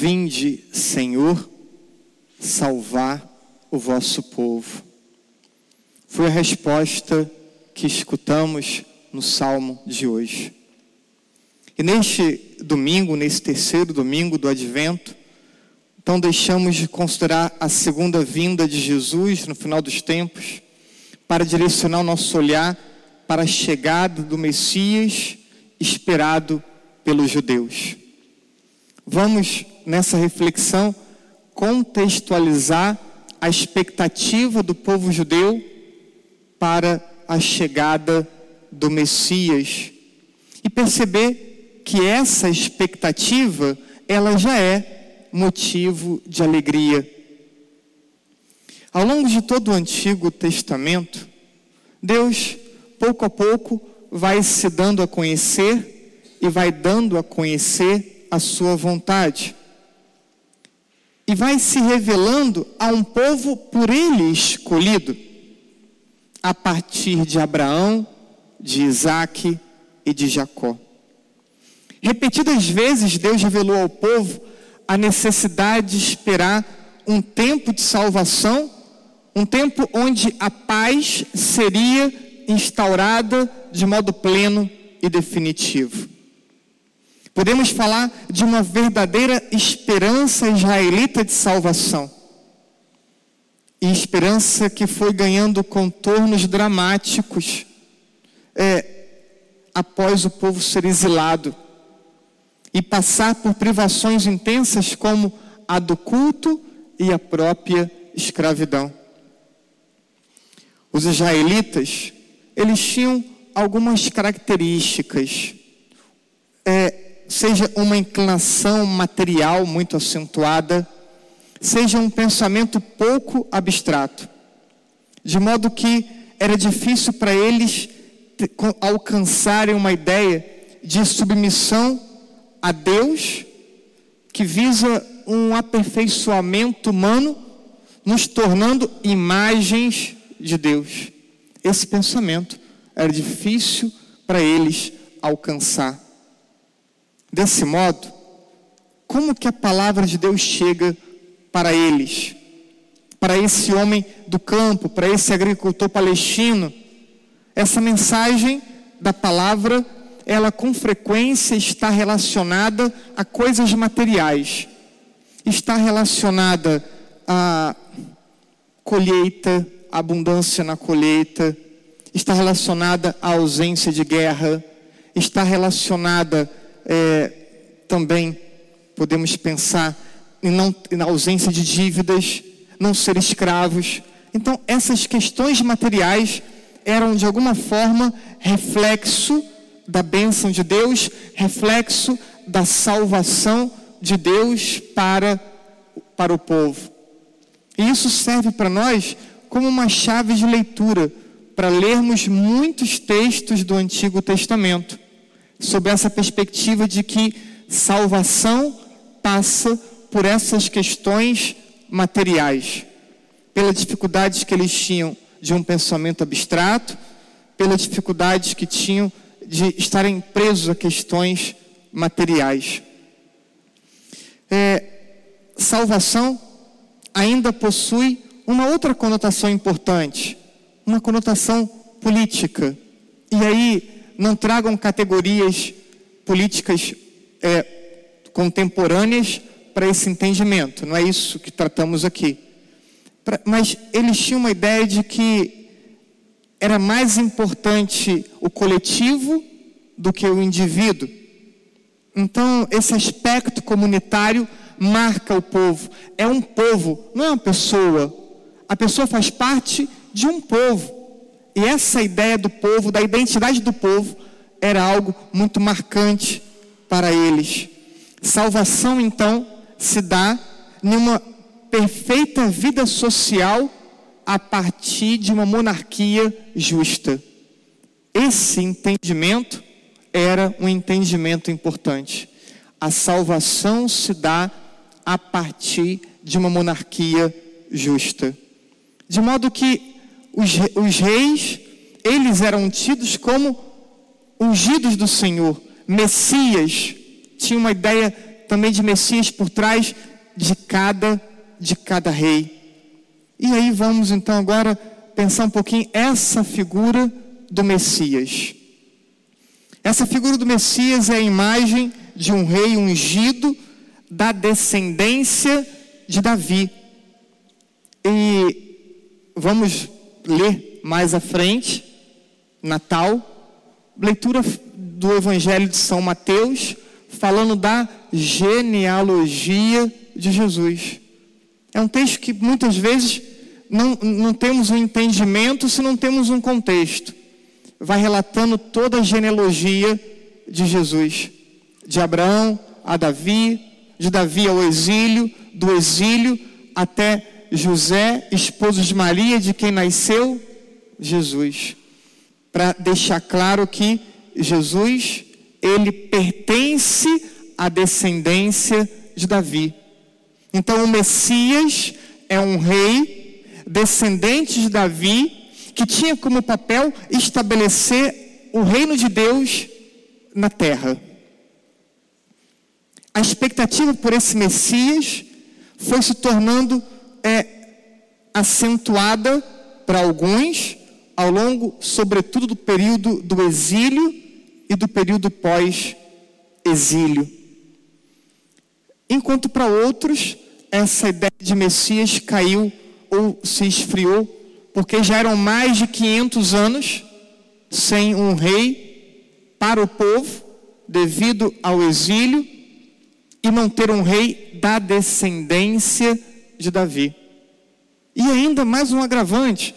Vinde, Senhor, salvar o vosso povo. Foi a resposta que escutamos no salmo de hoje. E neste domingo, nesse terceiro domingo do advento, então deixamos de considerar a segunda vinda de Jesus no final dos tempos, para direcionar o nosso olhar para a chegada do Messias esperado pelos judeus. Vamos nessa reflexão contextualizar a expectativa do povo judeu para a chegada do Messias e perceber que essa expectativa ela já é motivo de alegria. Ao longo de todo o Antigo Testamento, Deus, pouco a pouco, vai se dando a conhecer e vai dando a conhecer a sua vontade. E vai se revelando a um povo por ele escolhido, a partir de Abraão, de Isaac e de Jacó. Repetidas vezes, Deus revelou ao povo a necessidade de esperar um tempo de salvação um tempo onde a paz seria instaurada de modo pleno e definitivo. Podemos falar de uma verdadeira esperança israelita de salvação. E esperança que foi ganhando contornos dramáticos é, após o povo ser exilado e passar por privações intensas como a do culto e a própria escravidão. Os israelitas, eles tinham algumas características, é, seja uma inclinação material muito acentuada, seja um pensamento pouco abstrato, de modo que era difícil para eles alcançarem uma ideia de submissão a Deus que visa um aperfeiçoamento humano, nos tornando imagens de Deus. Esse pensamento era difícil para eles alcançar. Desse modo, como que a palavra de Deus chega para eles? Para esse homem do campo, para esse agricultor palestino? Essa mensagem da palavra, ela com frequência está relacionada a coisas materiais. Está relacionada a colheita, abundância na colheita, está relacionada à ausência de guerra, está relacionada é, também, podemos pensar, em não, na ausência de dívidas, não ser escravos. Então, essas questões materiais eram de alguma forma reflexo da bênção de Deus, reflexo da salvação de Deus para, para o povo. E isso serve para nós como uma chave de leitura para lermos muitos textos do Antigo Testamento, sob essa perspectiva de que salvação passa por essas questões materiais, pelas dificuldades que eles tinham de um pensamento abstrato, pelas dificuldades que tinham de estarem presos a questões materiais. É, salvação ainda possui uma outra conotação importante, uma conotação política. E aí não tragam categorias políticas é, contemporâneas para esse entendimento, não é isso que tratamos aqui. Pra, mas eles tinham uma ideia de que era mais importante o coletivo do que o indivíduo. Então, esse aspecto comunitário marca o povo. É um povo, não é uma pessoa, a pessoa faz parte de um povo. E essa ideia do povo, da identidade do povo, era algo muito marcante para eles. Salvação, então, se dá numa perfeita vida social a partir de uma monarquia justa. Esse entendimento era um entendimento importante. A salvação se dá a partir de uma monarquia justa. De modo que os, os reis, eles eram tidos como ungidos do Senhor, Messias, tinha uma ideia também de Messias por trás de cada de cada rei. E aí vamos então agora pensar um pouquinho essa figura do Messias. Essa figura do Messias é a imagem de um rei ungido da descendência de Davi. E vamos ler mais à frente, Natal, leitura do Evangelho de São Mateus, falando da genealogia de Jesus. É um texto que muitas vezes não, não temos um entendimento se não temos um contexto. Vai relatando toda a genealogia de Jesus, de Abraão a Davi, de Davi ao exílio, do exílio até José, esposo de Maria, de quem nasceu Jesus. Para deixar claro que Jesus, ele pertence à descendência de Davi. Então, o Messias é um rei descendente de Davi que tinha como papel estabelecer o reino de Deus na terra. A expectativa por esse Messias foi se tornando acentuada para alguns ao longo, sobretudo, do período do exílio e do período pós-exílio. Enquanto para outros, essa ideia de Messias caiu ou se esfriou, porque já eram mais de 500 anos sem um rei para o povo, devido ao exílio, e não ter um rei da descendência de Davi. E ainda mais um agravante: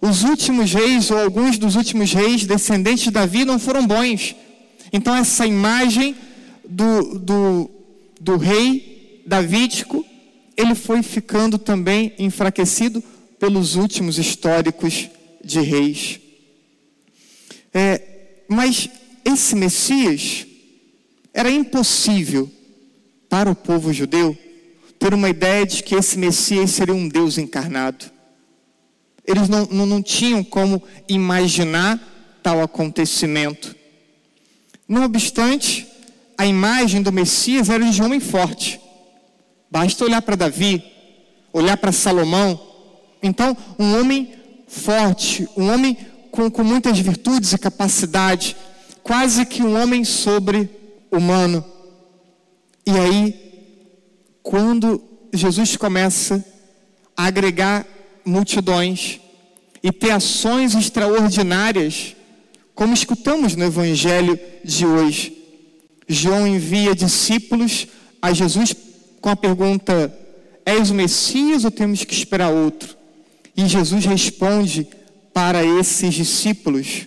os últimos reis, ou alguns dos últimos reis descendentes de Davi, não foram bons. Então, essa imagem do, do do rei davídico, ele foi ficando também enfraquecido pelos últimos históricos de reis. É, mas esse Messias era impossível para o povo judeu ter uma ideia de que esse Messias seria um Deus encarnado. Eles não, não, não tinham como imaginar tal acontecimento. Não obstante, a imagem do Messias era de um homem forte. Basta olhar para Davi, olhar para Salomão. Então, um homem forte, um homem com, com muitas virtudes e capacidade, quase que um homem sobre-humano. E aí, quando Jesus começa a agregar multidões e ter ações extraordinárias, como escutamos no Evangelho de hoje, João envia discípulos a Jesus com a pergunta: És o Messias ou temos que esperar outro? E Jesus responde para esses discípulos: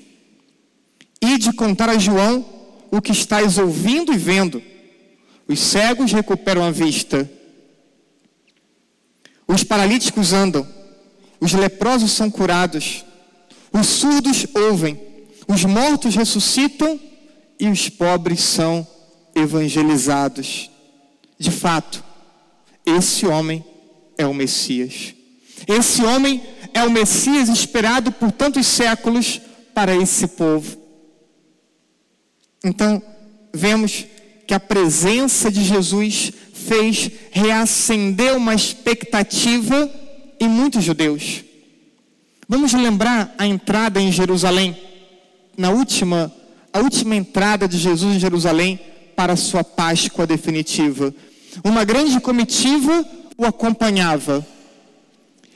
Ide contar a João o que estáis ouvindo e vendo. Os cegos recuperam a vista, os paralíticos andam, os leprosos são curados, os surdos ouvem, os mortos ressuscitam e os pobres são evangelizados. De fato, esse homem é o Messias. Esse homem é o Messias esperado por tantos séculos para esse povo. Então, vemos que a presença de Jesus fez reacender uma expectativa em muitos judeus. Vamos lembrar a entrada em Jerusalém, na última, a última entrada de Jesus em Jerusalém, para a sua Páscoa definitiva. Uma grande comitiva o acompanhava.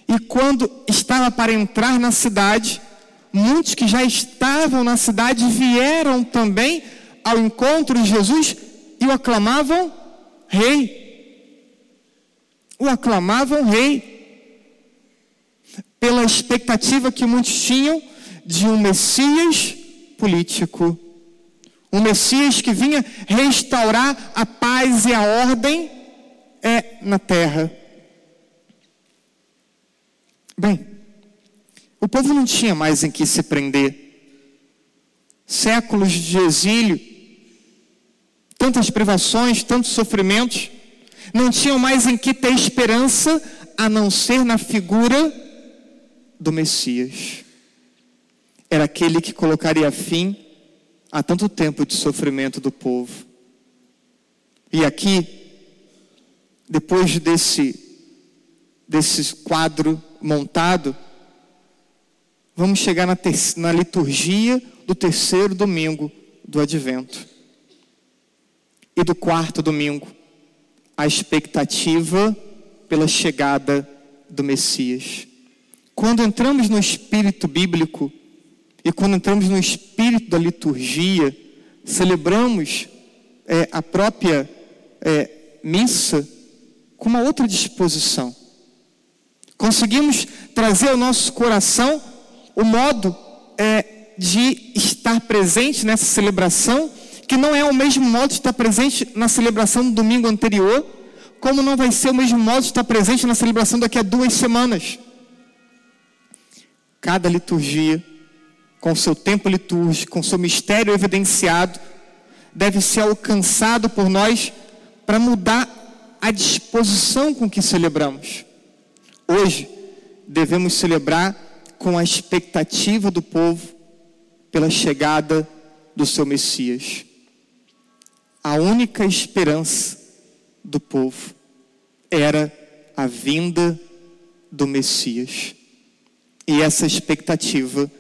E quando estava para entrar na cidade, muitos que já estavam na cidade vieram também ao encontro de Jesus e o aclamavam rei. O aclamavam rei. Pela expectativa que muitos tinham de um Messias político. Um Messias que vinha restaurar a paz e a ordem é na terra. Bem, o povo não tinha mais em que se prender. Séculos de exílio, tantas privações, tantos sofrimentos, não tinham mais em que ter esperança a não ser na figura do Messias. Era aquele que colocaria fim há tanto tempo de sofrimento do povo. E aqui depois desse, desse quadro montado, vamos chegar na, na liturgia do terceiro domingo do advento. E do quarto domingo, a expectativa pela chegada do Messias. Quando entramos no espírito bíblico e quando entramos no espírito da liturgia, celebramos é, a própria é, missa com uma outra disposição. Conseguimos trazer ao nosso coração o modo é, de estar presente nessa celebração, que não é o mesmo modo de estar presente na celebração do domingo anterior, como não vai ser o mesmo modo de estar presente na celebração daqui a duas semanas. Cada liturgia, com seu tempo litúrgico, com seu mistério evidenciado, deve ser alcançado por nós para mudar a disposição com que celebramos. Hoje, devemos celebrar com a expectativa do povo pela chegada do seu Messias. A única esperança do povo era a vinda do Messias. E essa expectativa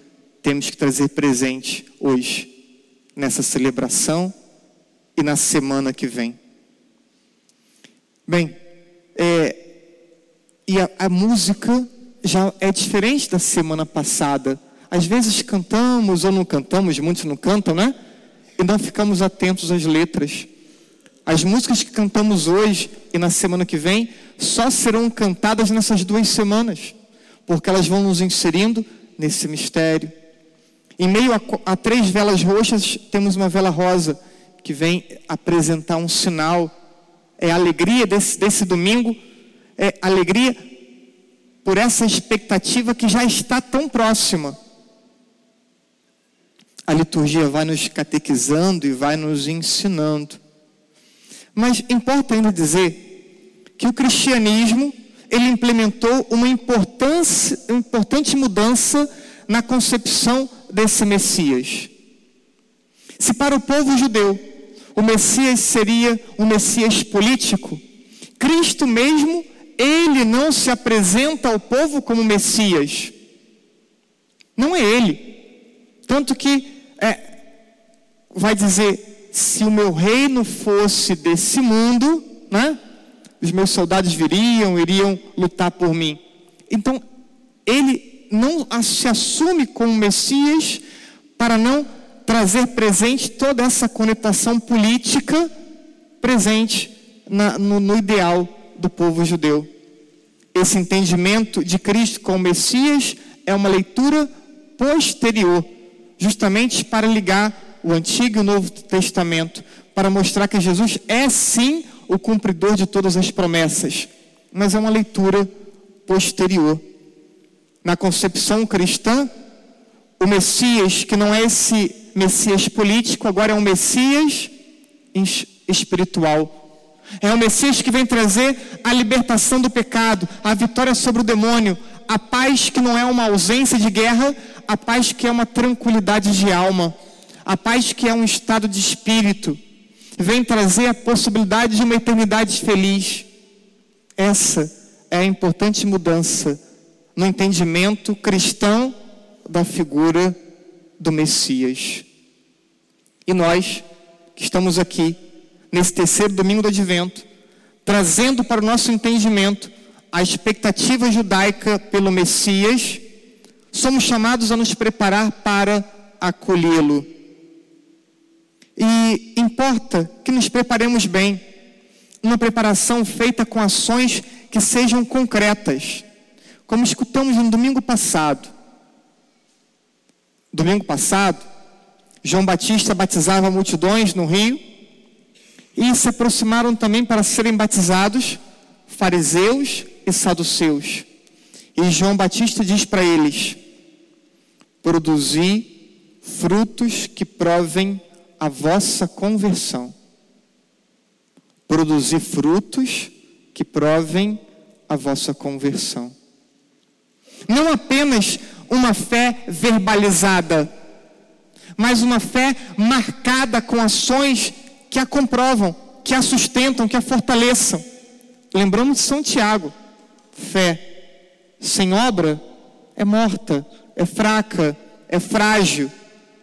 temos que trazer presente hoje, nessa celebração e na semana que vem. Bem, é, e a, a música já é diferente da semana passada. Às vezes cantamos ou não cantamos, muitos não cantam, né? E não ficamos atentos às letras. As músicas que cantamos hoje e na semana que vem só serão cantadas nessas duas semanas, porque elas vão nos inserindo nesse mistério. Em meio a, a três velas roxas, temos uma vela rosa que vem apresentar um sinal. É a alegria desse, desse domingo, é alegria por essa expectativa que já está tão próxima. A liturgia vai nos catequizando e vai nos ensinando. Mas importa ainda dizer que o cristianismo ele implementou uma importante mudança na concepção desse Messias. Se para o povo judeu o Messias seria um Messias político, Cristo mesmo ele não se apresenta ao povo como Messias. Não é ele. Tanto que é, vai dizer: se o meu reino fosse desse mundo, né, os meus soldados viriam, iriam lutar por mim. Então, ele não se assume como Messias para não trazer presente toda essa conotação política presente na, no, no ideal do povo judeu. Esse entendimento de Cristo como Messias é uma leitura posterior, justamente para ligar o Antigo e o Novo Testamento, para mostrar que Jesus é sim o cumpridor de todas as promessas, mas é uma leitura posterior. Na concepção cristã, o Messias, que não é esse Messias político, agora é um Messias espiritual é o Messias que vem trazer a libertação do pecado, a vitória sobre o demônio, a paz que não é uma ausência de guerra, a paz que é uma tranquilidade de alma, a paz que é um estado de espírito. Vem trazer a possibilidade de uma eternidade feliz. Essa é a importante mudança no entendimento cristão da figura do Messias. E nós que estamos aqui nesse terceiro domingo do advento, trazendo para o nosso entendimento a expectativa judaica pelo Messias, somos chamados a nos preparar para acolhê-lo. E importa que nos preparemos bem, uma preparação feita com ações que sejam concretas, como escutamos no domingo passado. Domingo passado, João Batista batizava multidões no rio e se aproximaram também para serem batizados fariseus e saduceus. E João Batista diz para eles: Produzi frutos que provem a vossa conversão. Produzi frutos que provem a vossa conversão. Não apenas uma fé verbalizada, mas uma fé marcada com ações que a comprovam, que a sustentam, que a fortaleçam. Lembramos de São Tiago: fé sem obra é morta, é fraca, é frágil.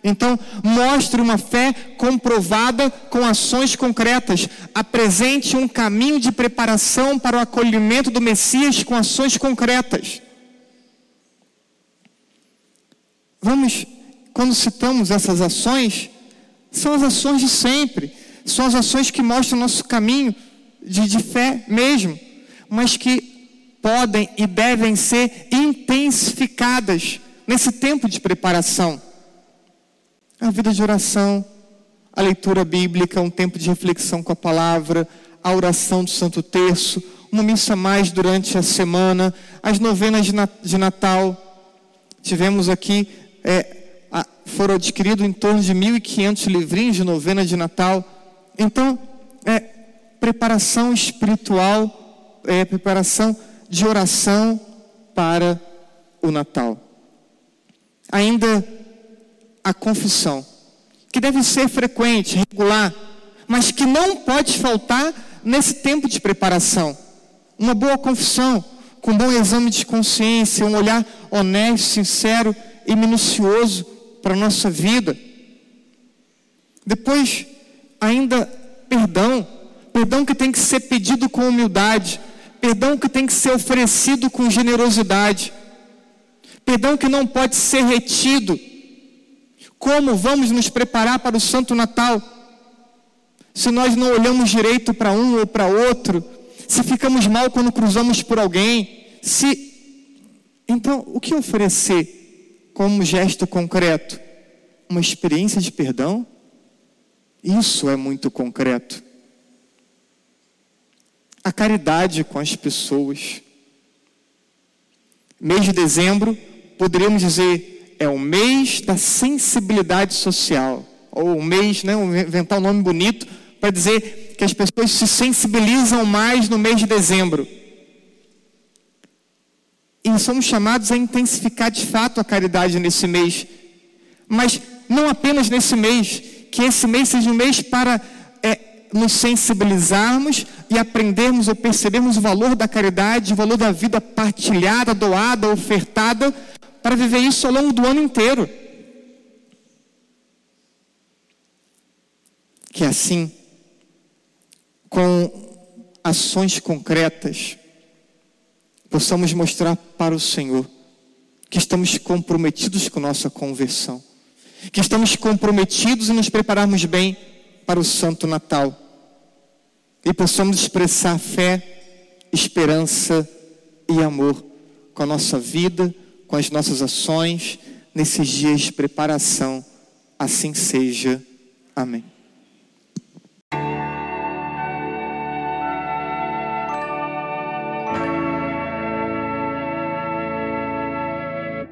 Então, mostre uma fé comprovada com ações concretas. Apresente um caminho de preparação para o acolhimento do Messias com ações concretas. Vamos, quando citamos essas ações, são as ações de sempre, são as ações que mostram o nosso caminho de, de fé mesmo, mas que podem e devem ser intensificadas nesse tempo de preparação a vida de oração, a leitura bíblica, um tempo de reflexão com a palavra, a oração do Santo Terço, uma missa mais durante a semana, as novenas de Natal. Tivemos aqui, é, foram adquiridos em torno de 1.500 livrinhos de novena de Natal. Então, é, preparação espiritual, é, preparação de oração para o Natal. Ainda a confissão, que deve ser frequente, regular, mas que não pode faltar nesse tempo de preparação. Uma boa confissão, com um bom exame de consciência, um olhar honesto, sincero e minucioso para a nossa vida. Depois, ainda, perdão. Perdão que tem que ser pedido com humildade. Perdão que tem que ser oferecido com generosidade. Perdão que não pode ser retido como vamos nos preparar para o Santo Natal? Se nós não olhamos direito para um ou para outro, se ficamos mal quando cruzamos por alguém, se então o que oferecer como gesto concreto? Uma experiência de perdão? Isso é muito concreto. A caridade com as pessoas. Mês de dezembro, poderíamos dizer é o mês da sensibilidade social, ou o mês, né, inventar um nome bonito para dizer que as pessoas se sensibilizam mais no mês de dezembro. E somos chamados a intensificar de fato a caridade nesse mês, mas não apenas nesse mês, que esse mês seja um mês para nos sensibilizarmos e aprendermos ou percebermos o valor da caridade, o valor da vida partilhada, doada, ofertada para viver isso ao longo do ano inteiro. Que assim, com ações concretas, possamos mostrar para o Senhor que estamos comprometidos com nossa conversão, que estamos comprometidos em nos prepararmos bem para o Santo Natal e possamos expressar fé, esperança e amor com a nossa vida com as nossas ações nesses dias de preparação. Assim seja. Amém.